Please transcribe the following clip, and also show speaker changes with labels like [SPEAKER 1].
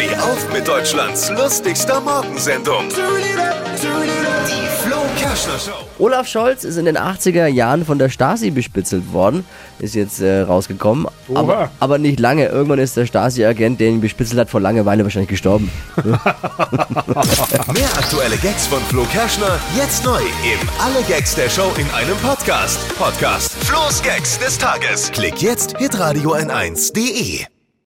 [SPEAKER 1] Steh auf mit Deutschlands lustigster Morgensendung. Die Flo Kerschner Show.
[SPEAKER 2] Olaf Scholz ist in den 80er Jahren von der Stasi bespitzelt worden, ist jetzt äh, rausgekommen. Aber, aber nicht lange. Irgendwann ist der Stasi-Agent, der ihn bespitzelt hat, vor Langeweile wahrscheinlich gestorben.
[SPEAKER 1] Mehr aktuelle Gags von Flo Kerschner jetzt neu im Alle Gags der Show in einem Podcast. Podcast Flo's Gags des Tages. Klick jetzt hitradio n1.de.